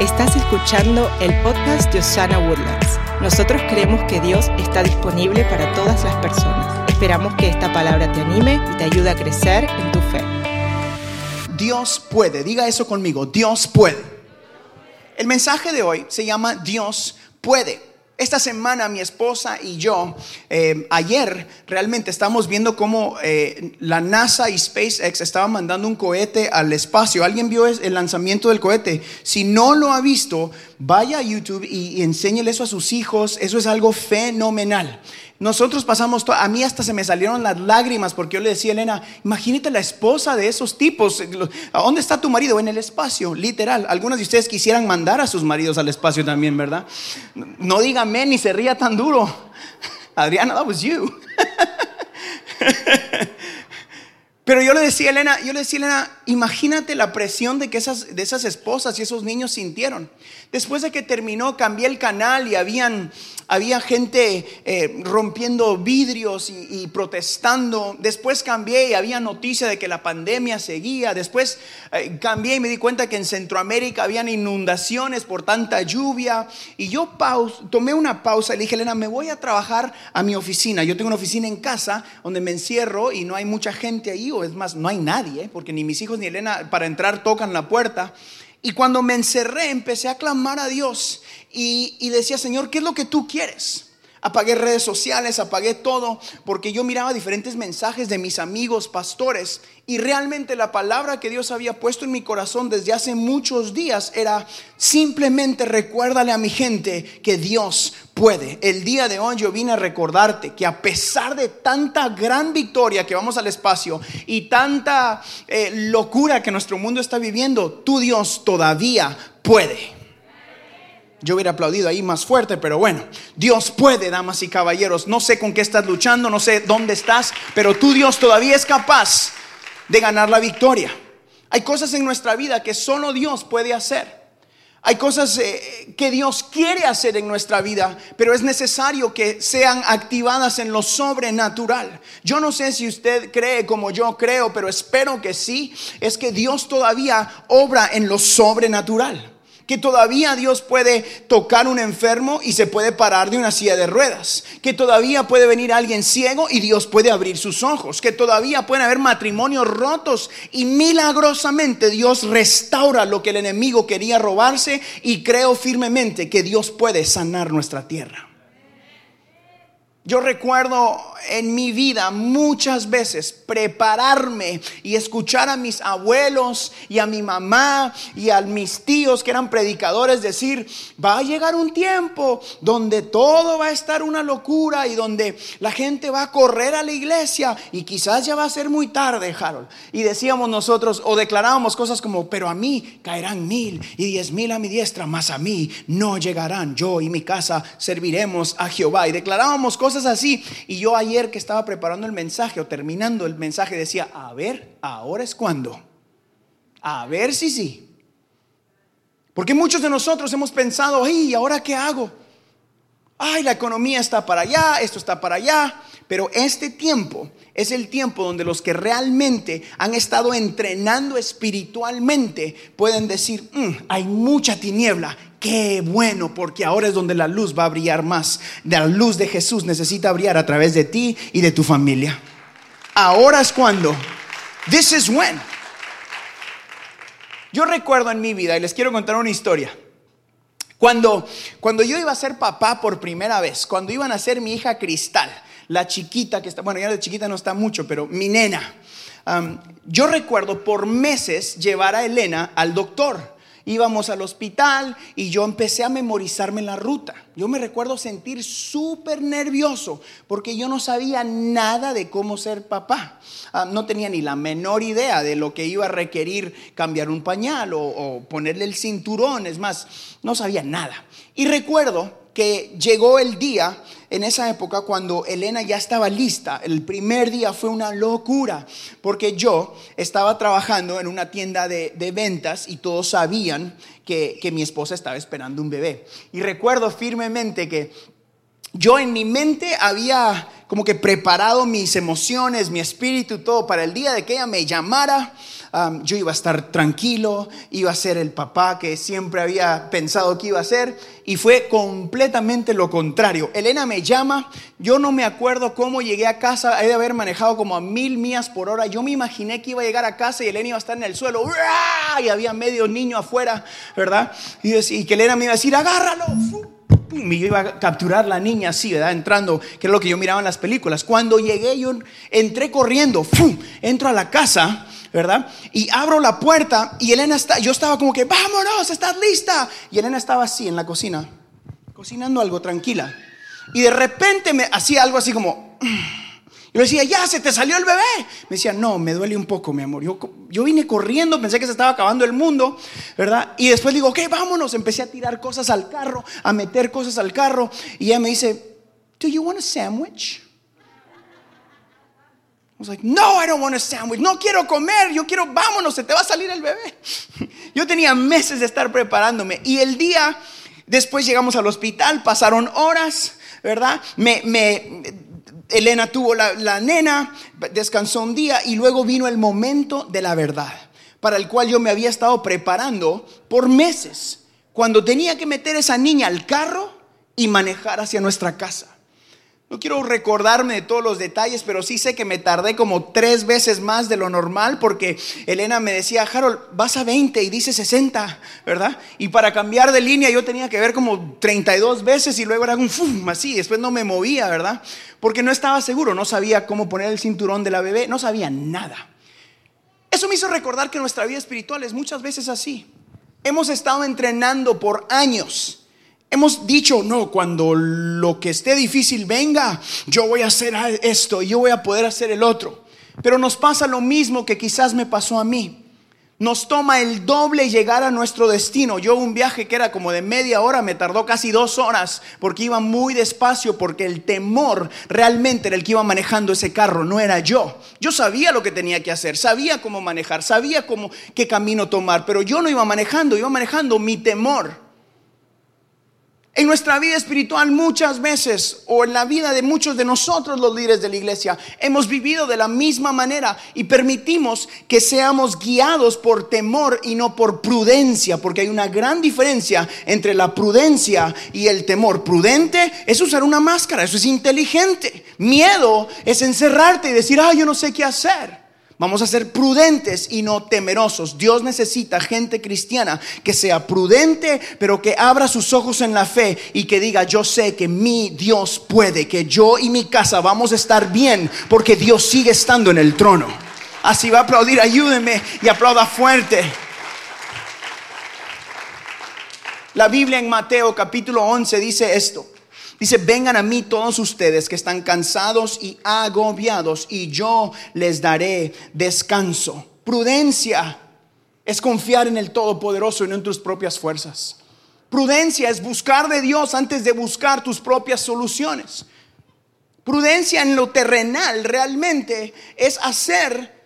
Estás escuchando el podcast de Osana Woodlands. Nosotros creemos que Dios está disponible para todas las personas. Esperamos que esta palabra te anime y te ayude a crecer en tu fe. Dios puede, diga eso conmigo, Dios puede. El mensaje de hoy se llama Dios puede. Esta semana mi esposa y yo, eh, ayer realmente estamos viendo cómo eh, la NASA y SpaceX estaban mandando un cohete al espacio. ¿Alguien vio el lanzamiento del cohete? Si no lo ha visto, vaya a YouTube y, y enséñele eso a sus hijos. Eso es algo fenomenal. Nosotros pasamos, a mí hasta se me salieron las lágrimas porque yo le decía a Elena, imagínate la esposa de esos tipos, ¿a dónde está tu marido? En el espacio, literal. Algunos de ustedes quisieran mandar a sus maridos al espacio también, ¿verdad? No dígame ni se ría tan duro. Adriana, that was you. Pero yo le decía a Elena, yo le decía Elena, imagínate la presión de que esas, de esas esposas y esos niños sintieron. Después de que terminó, cambié el canal y habían había gente eh, rompiendo vidrios y, protestando. Después cambié y había noticia de que la pandemia seguía. Después eh, cambié y me di cuenta que en Centroamérica habían inundaciones por tanta lluvia. Y yo tomé una pausa y le dije, Elena, me voy a trabajar a mi oficina. Yo tengo una oficina en casa donde me encierro y no hay mucha gente ahí, es más, no hay nadie, porque ni mis hijos ni Elena para entrar tocan la puerta. Y cuando me encerré, empecé a clamar a Dios y, decía, Señor, ¿qué es lo que tú quieres? Apagué redes sociales, apagué todo, porque yo miraba diferentes mensajes de mis amigos pastores y realmente la palabra que Dios había puesto en mi corazón desde hace muchos días era simplemente recuérdale a mi gente que Dios puede. El día de hoy yo vine a recordarte que a pesar de tanta gran victoria que vamos al espacio y tanta eh, locura que nuestro mundo está viviendo, tu Dios todavía puede. Yo hubiera aplaudido ahí más fuerte, pero bueno, Dios puede, damas y caballeros. No sé con qué estás luchando, no sé dónde estás, pero tu Dios todavía es capaz de ganar la victoria. Hay cosas en nuestra vida que solo Dios puede hacer. Hay cosas eh, que Dios quiere hacer en nuestra vida, pero es necesario que sean activadas en lo sobrenatural. Yo no sé si usted cree como yo creo, pero espero que sí. Es que Dios todavía obra en lo sobrenatural que todavía Dios puede tocar un enfermo y se puede parar de una silla de ruedas, que todavía puede venir alguien ciego y Dios puede abrir sus ojos, que todavía pueden haber matrimonios rotos y milagrosamente Dios restaura lo que el enemigo quería robarse y creo firmemente que Dios puede sanar nuestra tierra. Yo recuerdo en mi vida muchas veces prepararme y escuchar a mis abuelos y a mi mamá y a mis tíos que eran predicadores decir, va a llegar un tiempo donde todo va a estar una locura y donde la gente va a correr a la iglesia y quizás ya va a ser muy tarde, Harold. Y decíamos nosotros o declarábamos cosas como, pero a mí caerán mil y diez mil a mi diestra, mas a mí no llegarán. Yo y mi casa serviremos a Jehová. Y declarábamos cosas así. Y yo ayer que estaba preparando el mensaje o terminando el mensaje decía, a ver, ahora es cuando. A ver si sí. Porque muchos de nosotros hemos pensado, ay, ¿ahora qué hago? Ay, la economía está para allá, esto está para allá. Pero este tiempo es el tiempo donde los que realmente han estado entrenando espiritualmente pueden decir, mm, hay mucha tiniebla Qué bueno, porque ahora es donde la luz va a brillar más. La luz de Jesús necesita brillar a través de ti y de tu familia. Ahora es cuando. This is when. Yo recuerdo en mi vida, y les quiero contar una historia. Cuando, cuando yo iba a ser papá por primera vez, cuando iban a ser mi hija Cristal, la chiquita que está, bueno, ya de chiquita no está mucho, pero mi nena, yo recuerdo por meses llevar a Elena al doctor íbamos al hospital y yo empecé a memorizarme la ruta. Yo me recuerdo sentir súper nervioso porque yo no sabía nada de cómo ser papá. No tenía ni la menor idea de lo que iba a requerir cambiar un pañal o ponerle el cinturón. Es más, no sabía nada. Y recuerdo que llegó el día en esa época cuando Elena ya estaba lista. El primer día fue una locura porque yo estaba trabajando en una tienda de, ventas y todos sabían que, que mi esposa estaba esperando un bebé. Y recuerdo firmemente que yo en mi mente había como que preparado mis emociones, mi espíritu, todo para el día de que ella me llamara yo iba a estar tranquilo, iba a ser el papá que siempre había pensado que iba a ser, y fue completamente lo contrario. Elena me llama, yo no me acuerdo cómo llegué a casa, he de haber manejado como a mil millas por hora, yo me imaginé que iba a llegar a casa y Elena iba a estar en el suelo, y había medio niño afuera, ¿verdad? Y, y que Elena me iba a decir, agárralo. Y yo iba a capturar la niña así, ¿verdad? Entrando, que es lo que yo miraba en las películas. Cuando llegué, yo entré corriendo, ¡fum! entro a la casa, ¿verdad? Y abro la puerta y Elena está, yo estaba como que, vámonos, estás lista. Y Elena estaba así en la cocina, cocinando algo tranquila. Y de repente me hacía algo así como... Y yo decía, ya, se te salió el bebé. Me decía, no, me duele un poco, mi amor. Yo, yo vine corriendo, pensé que se estaba acabando el mundo, ¿verdad? Y después digo, ok, vámonos. Empecé a tirar cosas al carro, a meter cosas al carro. Y ella me dice, do you want a sandwich? Was like, no, I don't want a sandwich. No quiero comer, yo quiero, vámonos, se te va a salir el bebé. Yo tenía meses de estar preparándome. Y el día, después llegamos al hospital, pasaron horas, ¿verdad? Me, me Elena tuvo la, nena, descansó un día y luego vino el momento de la verdad, para el cual yo me había estado preparando por meses, cuando tenía que meter esa niña al carro y manejar hacia nuestra casa. No quiero recordarme de todos los detalles, pero sí sé que me tardé como tres veces más de lo normal porque Elena me decía, Harold, vas a 20 y dice 60, ¿verdad? Y para cambiar de línea yo tenía que ver como 32 veces y luego era un fum, así, después no me movía, ¿verdad? Porque no estaba seguro, no sabía cómo poner el cinturón de la bebé, no sabía nada. Eso me hizo recordar que nuestra vida espiritual es muchas veces así. Hemos estado entrenando por años Hemos dicho, no, cuando lo que esté difícil venga, yo voy a hacer esto yo voy a poder hacer el otro. Pero nos pasa lo mismo que quizás me pasó a mí. Nos toma el doble llegar a nuestro destino. Yo un viaje que era como de media hora me tardó casi dos horas porque iba muy despacio porque el temor realmente era el que iba manejando ese carro, no era yo. Yo sabía lo que tenía que hacer, sabía cómo manejar, sabía cómo qué camino tomar, pero yo no iba manejando, iba manejando mi temor. En nuestra vida espiritual muchas veces, o en la vida de muchos de nosotros los líderes de la iglesia, hemos vivido de la misma manera y permitimos que seamos guiados por temor y no por prudencia, porque hay una gran diferencia entre la prudencia y el temor. Prudente es usar una máscara, eso es inteligente. Miedo es encerrarte y decir, ah, yo no sé qué hacer. Vamos a ser prudentes y no temerosos. Dios necesita gente cristiana que sea prudente, pero que abra sus ojos en la fe y que diga, yo sé que mi Dios puede, que yo y mi casa vamos a estar bien porque Dios sigue estando en el trono. Así va a aplaudir, ayúdenme y aplauda fuerte. La Biblia en Mateo capítulo 11 dice esto. Dice, vengan a mí todos ustedes que están cansados y agobiados y yo les daré descanso. Prudencia es confiar en el Todopoderoso y no en tus propias fuerzas. Prudencia es buscar de Dios antes de buscar tus propias soluciones. Prudencia en lo terrenal realmente es hacer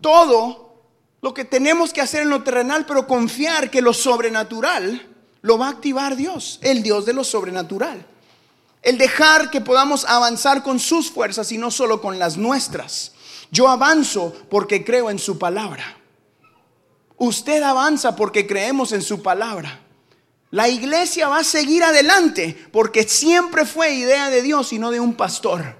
todo lo que tenemos que hacer en lo terrenal, pero confiar que lo sobrenatural lo va a activar Dios, el Dios de lo sobrenatural. El dejar que podamos avanzar con sus fuerzas y no solo con las nuestras. Yo avanzo porque creo en su palabra. Usted avanza porque creemos en su palabra. La iglesia va a seguir adelante porque siempre fue idea de Dios y no de un pastor.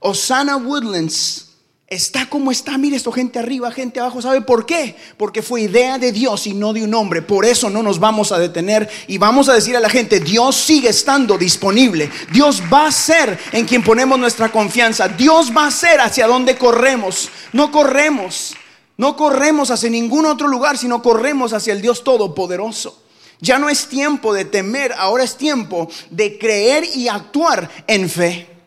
Osana Woodlands está como está. Mire esto, gente arriba, gente abajo. ¿Sabe por qué? Porque fue idea de Dios y no de un hombre. Por eso no nos vamos a detener y vamos a decir a la gente, Dios sigue estando disponible. Dios va a ser en quien ponemos nuestra confianza. Dios va a ser hacia donde corremos. No corremos. No corremos hacia ningún otro lugar, sino corremos hacia el Dios Todopoderoso. Ya no es tiempo de temer, ahora es tiempo de creer y actuar en fe.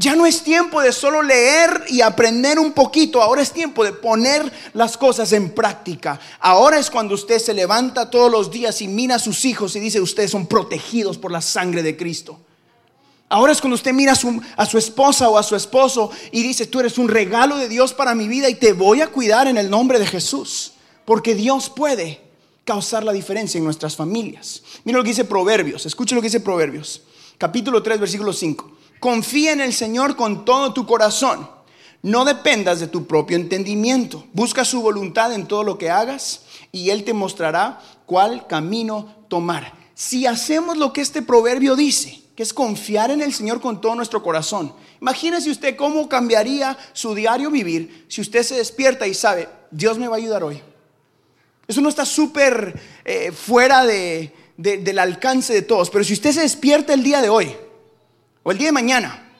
Ya no es tiempo de solo leer y aprender un poquito, ahora es tiempo de poner las cosas en práctica. Ahora es cuando usted se levanta todos los días y mira a sus hijos y dice, ustedes son protegidos por la sangre de Cristo. Ahora es cuando usted mira a su, esposa o a su esposo y dice, tú eres un regalo de Dios para mi vida y te voy a cuidar en el nombre de Jesús. Porque Dios puede causar la diferencia en nuestras familias. Mira lo que dice Proverbios, escuche lo que dice Proverbios, capítulo 3, versículo 5. Confía en el Señor con todo tu corazón. No dependas de tu propio entendimiento. Busca su voluntad en todo lo que hagas y Él te mostrará cuál camino tomar. Si hacemos lo que este proverbio dice, que es confiar en el Señor con todo nuestro corazón, imagínese usted cómo cambiaría su diario vivir si usted se despierta y sabe, Dios me va a ayudar hoy. Eso no está súper eh, fuera del alcance de todos, pero si usted se despierta el día de hoy o el día de mañana,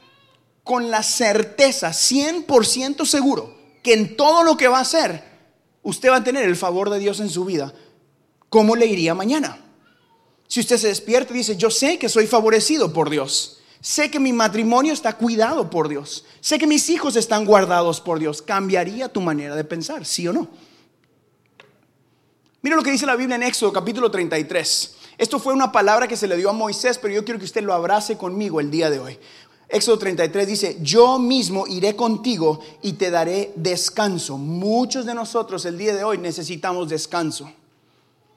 con la certeza, 100% seguro, que en todo lo que va a hacer, usted va a tener el favor de Dios en su vida. ¿Cómo le iría mañana? Si usted se despierta y dice, yo sé que soy favorecido por Dios, sé que mi matrimonio está cuidado por Dios, sé que mis hijos están guardados por Dios, ¿cambiaría tu manera de pensar, sí o no? Mira lo que dice la Biblia en Éxodo capítulo 33. Esto fue una palabra que se le dio a Moisés, pero yo quiero que usted lo abrace conmigo el día de hoy. Éxodo 33 dice, yo mismo iré contigo y te daré descanso. Muchos de nosotros el día de hoy necesitamos descanso.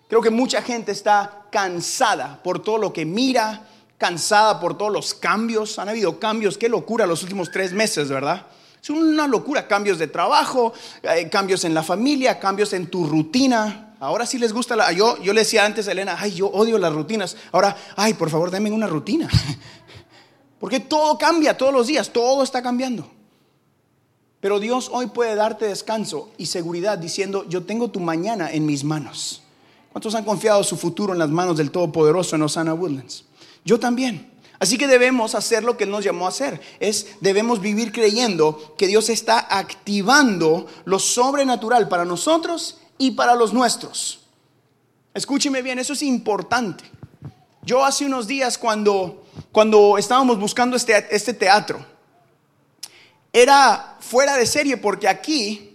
Creo que mucha gente está cansada por todo lo que mira, cansada por todos los cambios. Han habido cambios, qué locura los últimos tres meses, ¿verdad? Es una locura, cambios de trabajo, eh, cambios en la familia, cambios en tu rutina. Ahora sí les gusta la... Yo, yo le decía antes a Elena, ay, yo odio las rutinas. Ahora, ay, por favor, denme una rutina. Porque todo cambia todos los días, todo está cambiando. Pero Dios hoy puede darte descanso y seguridad diciendo, yo tengo tu mañana en mis manos. ¿Cuántos han confiado su futuro en las manos del Todopoderoso en Osana Woodlands? Yo también. Así que debemos hacer lo que Él nos llamó a hacer. Es, debemos vivir creyendo que Dios está activando lo sobrenatural para nosotros y para los nuestros. Escúcheme bien, eso es importante. Yo hace unos días cuando, cuando estábamos buscando este, este teatro, era fuera de serie porque aquí,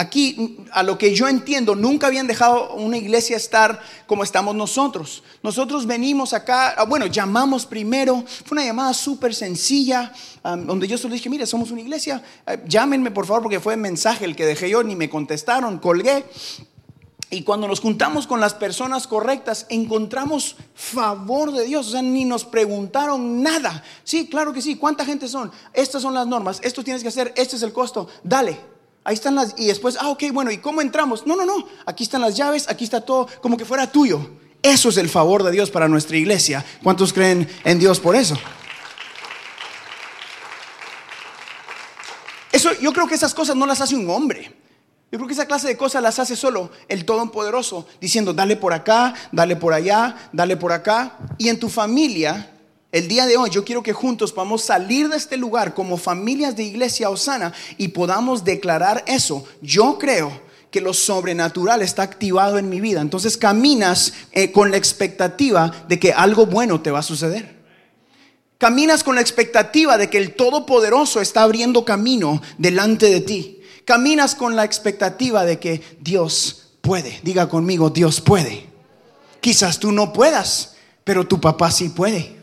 aquí, a lo que yo entiendo, nunca habían dejado una iglesia estar como estamos nosotros. Nosotros venimos acá, ah, bueno, llamamos primero, fue una llamada súper sencilla, donde yo solo dije, mire, somos una iglesia, eh, llámenme por favor porque fue el mensaje el que dejé yo, ni me contestaron, colgué. Y cuando nos juntamos con las personas correctas, encontramos favor de Dios. O sea, ni nos preguntaron nada. Sí, claro que sí. ¿Cuánta gente son? Estas son las normas. Esto tienes que hacer. Este es el costo. Dale. Ahí están las. Y después, ah, ok, bueno, ¿y cómo entramos? No, no, no. Aquí están las llaves. Aquí está todo como que fuera tuyo. Eso es el favor de Dios para nuestra iglesia. ¿Cuántos creen en Dios por eso? Eso, yo creo que esas cosas no las hace un hombre. Yo creo que esa clase de cosas las hace solo el Todopoderoso, diciendo, dale por acá, dale por allá, dale por acá. Y en tu familia, el día de hoy, yo quiero que juntos podamos salir de este lugar como familias de iglesia Osana y podamos declarar eso. Yo creo que lo sobrenatural está activado en mi vida. Entonces caminas eh, con la expectativa de que algo bueno te va a suceder. Caminas con la expectativa de que el Todopoderoso está abriendo camino delante de ti. Caminas con la expectativa de que Dios puede. Diga conmigo, Dios puede. Quizás tú no puedas, pero tu papá sí puede.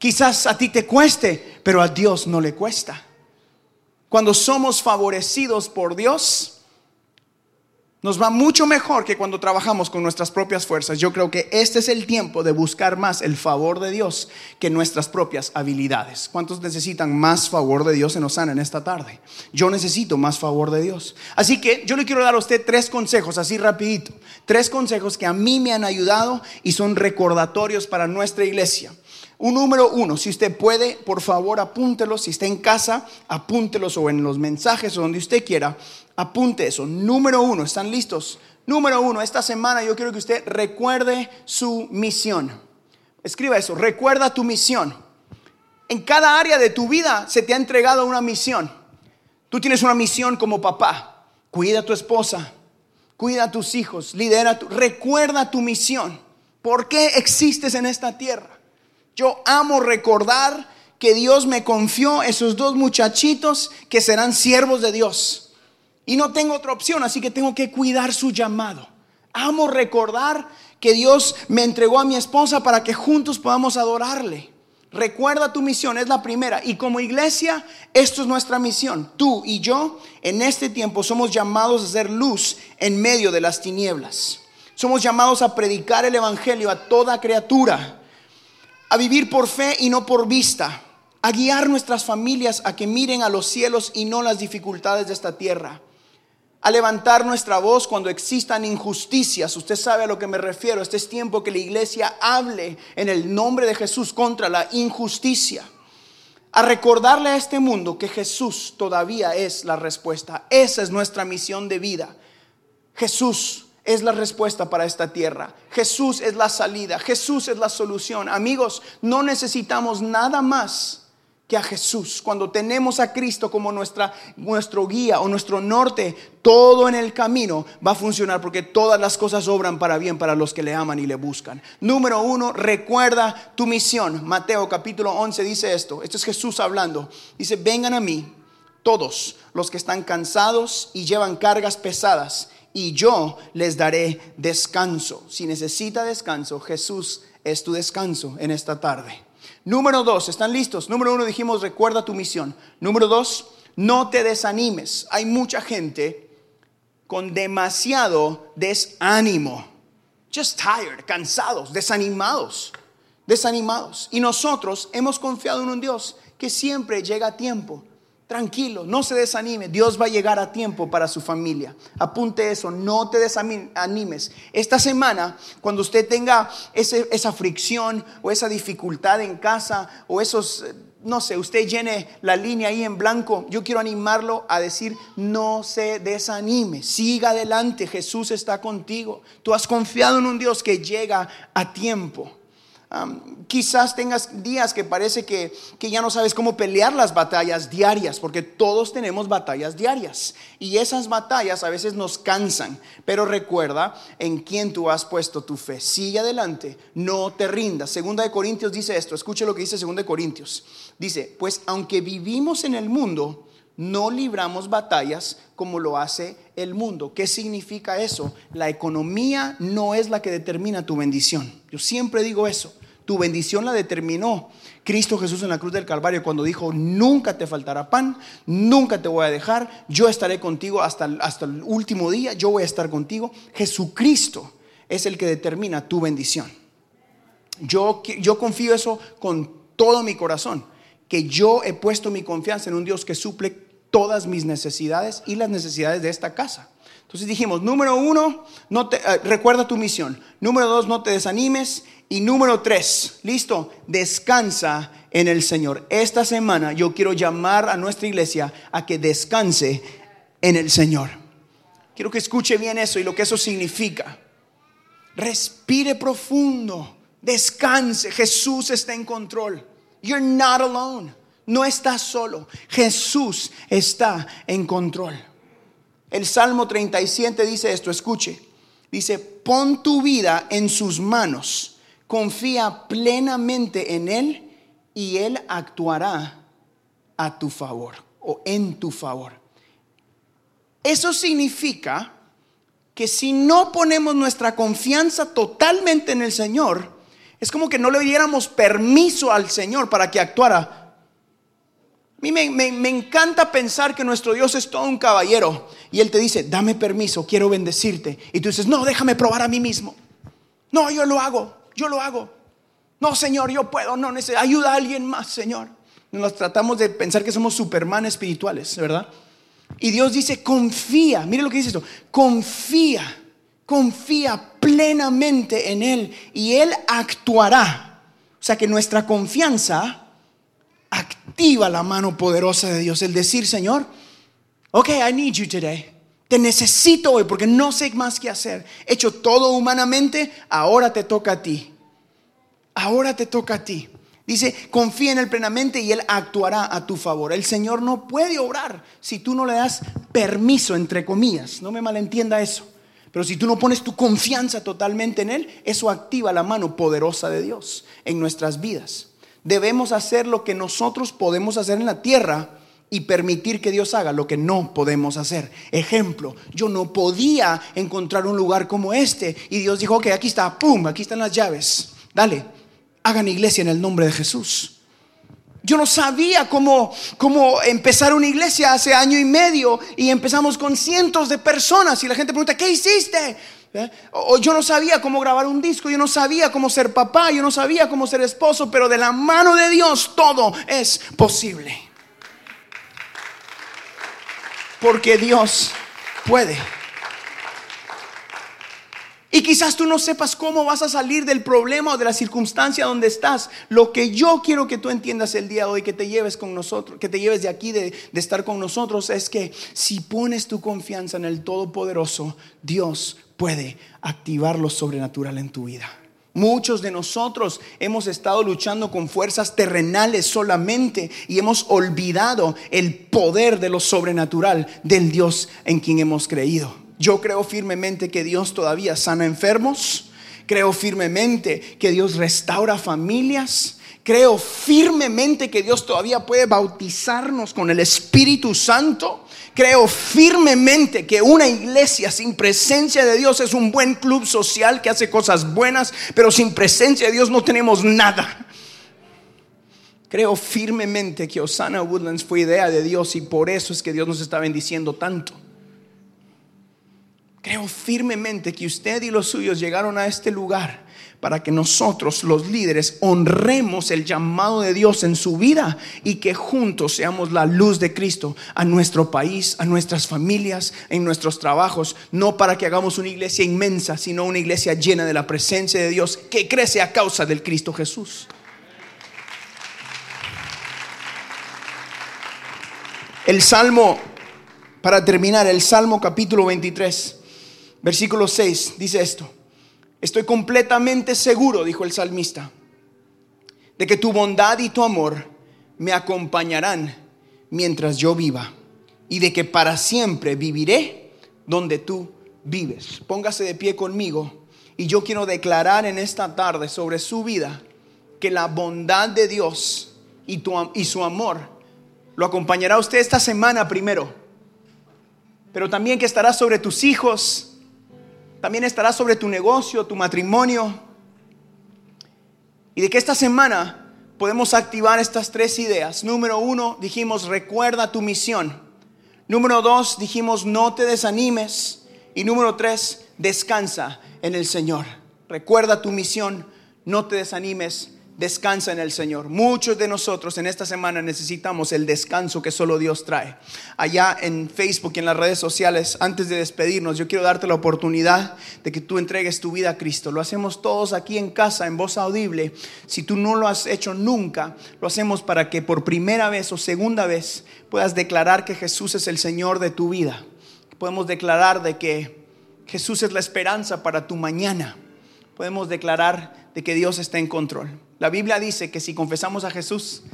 Quizás a ti te cueste, pero a Dios no le cuesta. Cuando somos favorecidos por Dios, nos va mucho mejor que cuando trabajamos con nuestras propias fuerzas. Yo creo que este es el tiempo de buscar más el favor de Dios que nuestras propias habilidades. ¿Cuántos necesitan más favor de Dios en Osana en esta tarde? Yo necesito más favor de Dios. Así que yo le quiero dar a usted tres consejos, así rapidito. Tres consejos que a mí me han ayudado y son recordatorios para nuestra iglesia. Un número uno, si usted puede, por favor apúntelos. Si está en casa, apúntelos o en los mensajes o donde usted quiera. Apunte eso. Número uno, ¿están listos? Número uno, esta semana yo quiero que usted recuerde su misión. Escriba eso, recuerda tu misión. En cada área de tu vida se te ha entregado una misión. Tú tienes una misión como papá. Cuida a tu esposa, cuida a tus hijos, lidera tu, recuerda tu misión. ¿Por qué existes en esta tierra? Yo amo recordar que Dios me confió esos dos muchachitos que serán siervos de Dios. Y no tengo otra opción, así que tengo que cuidar su llamado. Amo recordar que Dios me entregó a mi esposa para que juntos podamos adorarle. Recuerda tu misión, es la primera. Y como iglesia, esto es nuestra misión. Tú y yo en este tiempo somos llamados a ser luz en medio de las tinieblas. Somos llamados a predicar el Evangelio a toda criatura, a vivir por fe y no por vista a guiar nuestras familias a que miren a los cielos y no las dificultades de esta tierra, a levantar nuestra voz cuando existan injusticias. Usted sabe a lo que me refiero. Este es tiempo que la iglesia hable en el nombre de Jesús contra la injusticia. A recordarle a este mundo que Jesús todavía es la respuesta. Esa es nuestra misión de vida. Jesús es la respuesta para esta tierra. Jesús es la salida. Jesús es la solución. Amigos, no necesitamos nada más que a Jesús. Cuando tenemos a Cristo como nuestra, nuestro guía o nuestro norte, todo en el camino va a funcionar porque todas las cosas obran para bien para los que le aman y le buscan. Número uno, recuerda tu misión. Mateo capítulo 11 dice esto. Esto es Jesús hablando. Dice, vengan a mí todos los que están cansados y llevan cargas pesadas y yo les daré descanso. Si necesita descanso, Jesús es tu descanso en esta tarde. Número dos, ¿están listos? Número uno dijimos, recuerda tu misión. Número dos, no te desanimes. Hay mucha gente con demasiado desánimo. Just tired, cansados, desanimados, desanimados. Y nosotros hemos confiado en un Dios que siempre llega a tiempo Tranquilo, no se desanime. Dios va a llegar a tiempo para su familia. Apunte eso, no te desanimes. Esta semana, cuando usted tenga esa fricción o esa dificultad en casa o esos, no sé, usted llene la línea ahí en blanco, yo quiero animarlo a decir, no se desanime, siga adelante, Jesús está contigo. Tú has confiado en un Dios que llega a tiempo quizás tengas días que parece que, que ya no sabes cómo pelear las batallas diarias, porque todos tenemos batallas diarias. Y esas batallas a veces nos cansan. Pero recuerda en quién tú has puesto tu fe. Sigue adelante, no te rindas. Segunda de Corintios dice esto. Escuche lo que dice Segunda de Corintios. Dice, pues aunque vivimos en el mundo, no libramos batallas como lo hace el mundo. ¿Qué significa eso? La economía no es la que determina tu bendición. Yo siempre digo eso. Tu bendición la determinó Cristo Jesús en la cruz del Calvario cuando dijo, nunca te faltará pan, nunca te voy a dejar, yo estaré contigo hasta, hasta el último día, yo voy a estar contigo. Jesucristo es el que determina tu bendición. Yo, yo confío eso con todo mi corazón, que yo he puesto mi confianza en un Dios que suple todas mis necesidades y las necesidades de esta casa. Entonces dijimos, número uno, no te, eh, recuerda tu misión. Número dos, no te desanimes. Y número tres, listo, descansa en el Señor. Esta semana yo quiero llamar a nuestra iglesia a que descanse en el Señor. Quiero que escuche bien eso y lo que eso significa. Respire profundo, descanse. Jesús está en control. You're not alone. No estás solo. Jesús está en control. El Salmo 37 dice esto, escuche. Dice, pon tu vida en sus manos, confía plenamente en Él y Él actuará a tu favor o en tu favor. Eso significa que si no ponemos nuestra confianza totalmente en el Señor, es como que no le diéramos permiso al Señor para que actuara a mí me, encanta pensar que nuestro Dios es todo un caballero y Él te dice, dame permiso, quiero bendecirte. Y tú dices, no, déjame probar a mí mismo. No, yo lo hago, yo lo hago. No, Señor, yo puedo, no, necesito, ayuda a alguien más, Señor. Nos tratamos de pensar que somos superman espirituales, ¿verdad? Y Dios dice, confía, mire lo que dice esto, confía, confía plenamente en Él y Él actuará. O sea que nuestra confianza activa la mano poderosa de Dios. El decir, Señor, ok, I need you today. Te necesito hoy porque no sé más qué hacer. He hecho todo humanamente, ahora te toca a ti. Ahora te toca a ti. Dice, confía en Él plenamente y Él actuará a tu favor. El Señor no puede obrar si tú no le das permiso, entre comillas. No me malentienda eso. Pero si tú no pones tu confianza totalmente en Él, eso activa la mano poderosa de Dios en nuestras vidas debemos hacer lo que nosotros podemos hacer en la tierra y permitir que Dios haga lo que no podemos hacer. Ejemplo, yo no podía encontrar un lugar como este y Dios dijo, ok, aquí está, pum, aquí están las llaves. Dale, hagan iglesia en el nombre de Jesús. Yo no sabía cómo, cómo empezar una iglesia hace año y medio y empezamos con cientos de personas y la gente pregunta, ¿qué hiciste? ¿eh? O yo no sabía cómo grabar un disco, yo no sabía cómo ser papá, yo no sabía cómo ser esposo, pero de la mano de Dios todo es posible. Porque Dios puede. Y quizás tú no sepas cómo vas a salir del problema o de la circunstancia donde estás. Lo que yo quiero que tú entiendas el día de hoy, que te lleves con nosotros, que te lleves de aquí de, de estar con nosotros, es que si pones tu confianza en el Todopoderoso, Dios puede activar lo sobrenatural en tu vida. Muchos de nosotros hemos estado luchando con fuerzas terrenales solamente y hemos olvidado el poder de lo sobrenatural del Dios en quien hemos creído. Yo creo firmemente que Dios todavía sana enfermos. Creo firmemente que Dios restaura familias. Creo firmemente que Dios todavía puede bautizarnos con el Espíritu Santo. Creo firmemente que una iglesia sin presencia de Dios es un buen club social que hace cosas buenas, pero sin presencia de Dios no tenemos nada. Creo firmemente que Osana Woodlands fue idea de Dios y por eso es que Dios nos está bendiciendo tanto. Creo firmemente que usted y los suyos llegaron a este lugar para que nosotros, los líderes, honremos el llamado de Dios en su vida y que juntos seamos la luz de Cristo a nuestro país, a nuestras familias, en nuestros trabajos, no para que hagamos una iglesia inmensa, sino una iglesia llena de la presencia de Dios que crece a causa del Cristo Jesús. El Salmo, para terminar, el Salmo capítulo 23 Versículo 6 dice esto. Estoy completamente seguro, dijo el salmista, de que tu bondad y tu amor me acompañarán mientras yo viva y de que para siempre viviré donde tú vives. Póngase de pie conmigo y yo quiero declarar en esta tarde sobre su vida que la bondad de Dios y, su amor lo acompañará a usted esta semana primero, pero también que estará sobre tus hijos, también estará sobre tu negocio, tu matrimonio. Y de que esta semana podemos activar estas tres ideas. Número uno, dijimos, recuerda tu misión. Número dos, dijimos, no te desanimes. Y número tres, descansa en el Señor. Recuerda tu misión, no te desanimes, descansa en el Señor. Muchos de nosotros en esta semana necesitamos el descanso que solo Dios trae. Allá en Facebook y en las redes sociales, antes de despedirnos, yo quiero darte la oportunidad de que tú entregues tu vida a Cristo. Lo hacemos todos aquí en casa, en voz audible. Si tú no lo has hecho nunca, lo hacemos para que por primera vez o segunda vez puedas declarar que Jesús es el Señor de tu vida. Podemos declarar de que Jesús es la esperanza para tu mañana. Podemos declarar de que Dios está en control. La Biblia dice que si confesamos a Jesús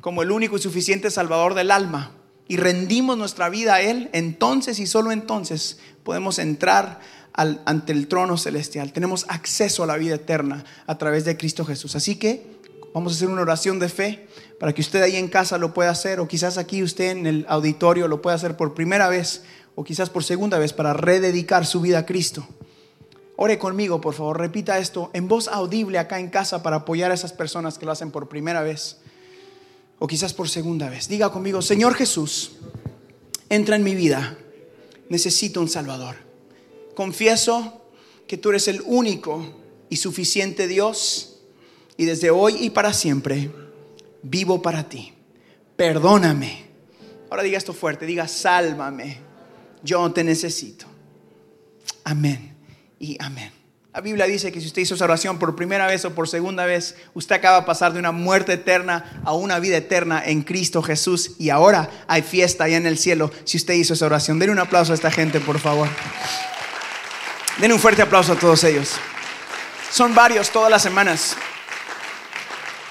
como el único y suficiente Salvador del alma y rendimos nuestra vida a Él, entonces y solo entonces podemos entrar ante el trono celestial. Tenemos acceso a la vida eterna a través de Cristo Jesús. Así que vamos a hacer una oración de fe para que usted ahí en casa lo pueda hacer o quizás aquí usted en el auditorio lo pueda hacer por primera vez o quizás por segunda vez para rededicar su vida a Cristo. Ore conmigo, por favor, repita esto en voz audible acá en casa para apoyar a esas personas que lo hacen por primera vez o quizás por segunda vez. Diga conmigo, Señor Jesús, entra en mi vida, necesito un Salvador. Confieso que tú eres el único y suficiente Dios y desde hoy y para siempre vivo para ti. Perdóname. Ahora diga esto fuerte, diga, sálvame, yo te necesito. Amén y amén. La Biblia dice que si usted hizo esa oración por primera vez o por segunda vez, usted acaba de pasar de una muerte eterna a una vida eterna en Cristo Jesús y ahora hay fiesta allá en el cielo si usted hizo esa oración. Denle un aplauso a esta gente, por favor. Den un fuerte aplauso a todos ellos. Son varios todas las semanas.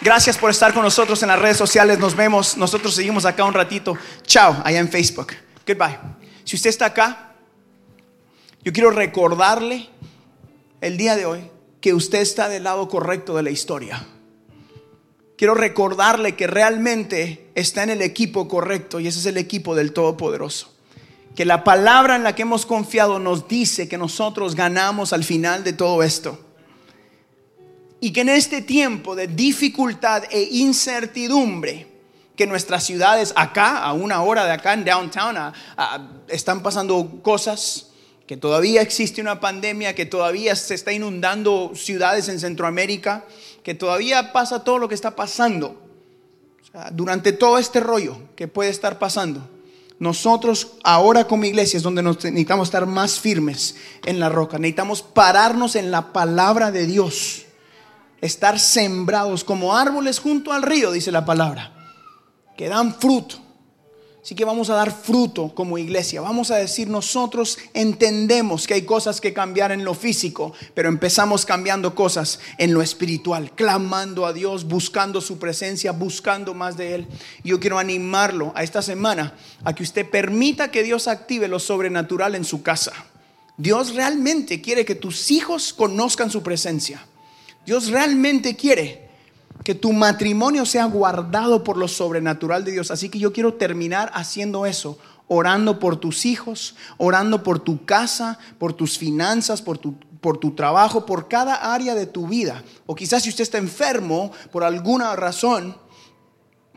Gracias por estar con nosotros en las redes sociales. Nos vemos. Nosotros seguimos acá un ratito. Chao, allá en Facebook. Goodbye. Si usted está acá, yo quiero recordarle el día de hoy que usted está del lado correcto de la historia. Quiero recordarle que realmente está en el equipo correcto y ese es el equipo del Todopoderoso. Que la palabra en la que hemos confiado nos dice que nosotros ganamos al final de todo esto. Y que en este tiempo de dificultad e incertidumbre, que nuestras ciudades acá, a una hora de acá en downtown, están pasando cosas que todavía existe una pandemia, que todavía se está inundando ciudades en Centroamérica, que todavía pasa todo lo que está pasando. durante todo este rollo que puede estar pasando, nosotros ahora como iglesia es donde necesitamos estar más firmes en la roca. Necesitamos pararnos en la palabra de Dios. Estar sembrados como árboles junto al río, dice la palabra, que dan fruto Así que vamos a dar fruto como iglesia. Vamos a decir, nosotros entendemos que hay cosas que cambiar en lo físico, pero empezamos cambiando cosas en lo espiritual, clamando a Dios, buscando su presencia, buscando más de Él. Yo quiero animarlo a esta semana a que usted permita que Dios active lo sobrenatural en su casa. Dios realmente quiere que tus hijos conozcan su presencia. Dios realmente quiere que tu matrimonio sea guardado por lo sobrenatural de Dios. Así que yo quiero terminar haciendo eso, orando por tus hijos, orando por tu casa, por tus finanzas, por tu, por tu trabajo, por cada área de tu vida. O quizás si usted está enfermo por alguna razón,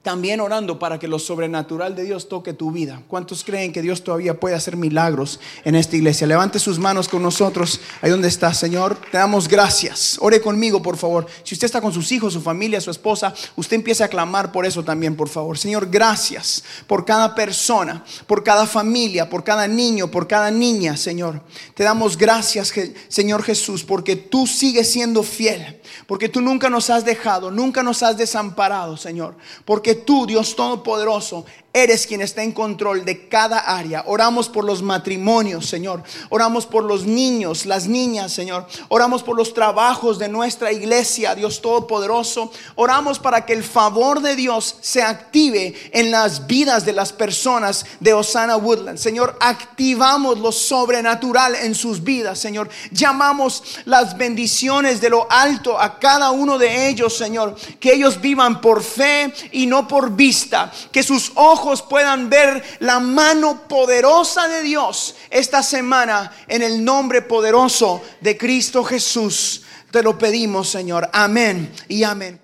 también orando para que lo sobrenatural de Dios toque tu vida. ¿Cuántos creen que Dios todavía puede hacer milagros en esta iglesia? Levante sus manos con nosotros. Ahí donde está, Señor. Te damos gracias. Ore conmigo, por favor. Si usted está con sus hijos, su familia, su esposa, usted empiece a clamar por eso también, por favor. Señor, gracias por cada persona, por cada familia, por cada niño, por cada niña, Señor. Te damos gracias, Señor Jesús, porque tú sigues siendo fiel porque tú nunca nos has dejado, nunca nos has desamparado, Señor. Porque tú, Dios Todopoderoso, Eres quien está en control de cada área. Oramos por los matrimonios, Señor. Oramos por los niños, las niñas, Señor. Oramos por los trabajos de nuestra iglesia, Dios Todopoderoso. Oramos para que el favor de Dios se active en las vidas de las personas de Osana Woodland. Señor, activamos lo sobrenatural en sus vidas, Señor. Llamamos las bendiciones de lo alto a cada uno de ellos, Señor. Que ellos vivan por fe y no por vista. Que sus ojos puedan ver la mano poderosa de Dios esta semana en el nombre poderoso de Cristo Jesús. Te lo pedimos, Señor. Amén y amén.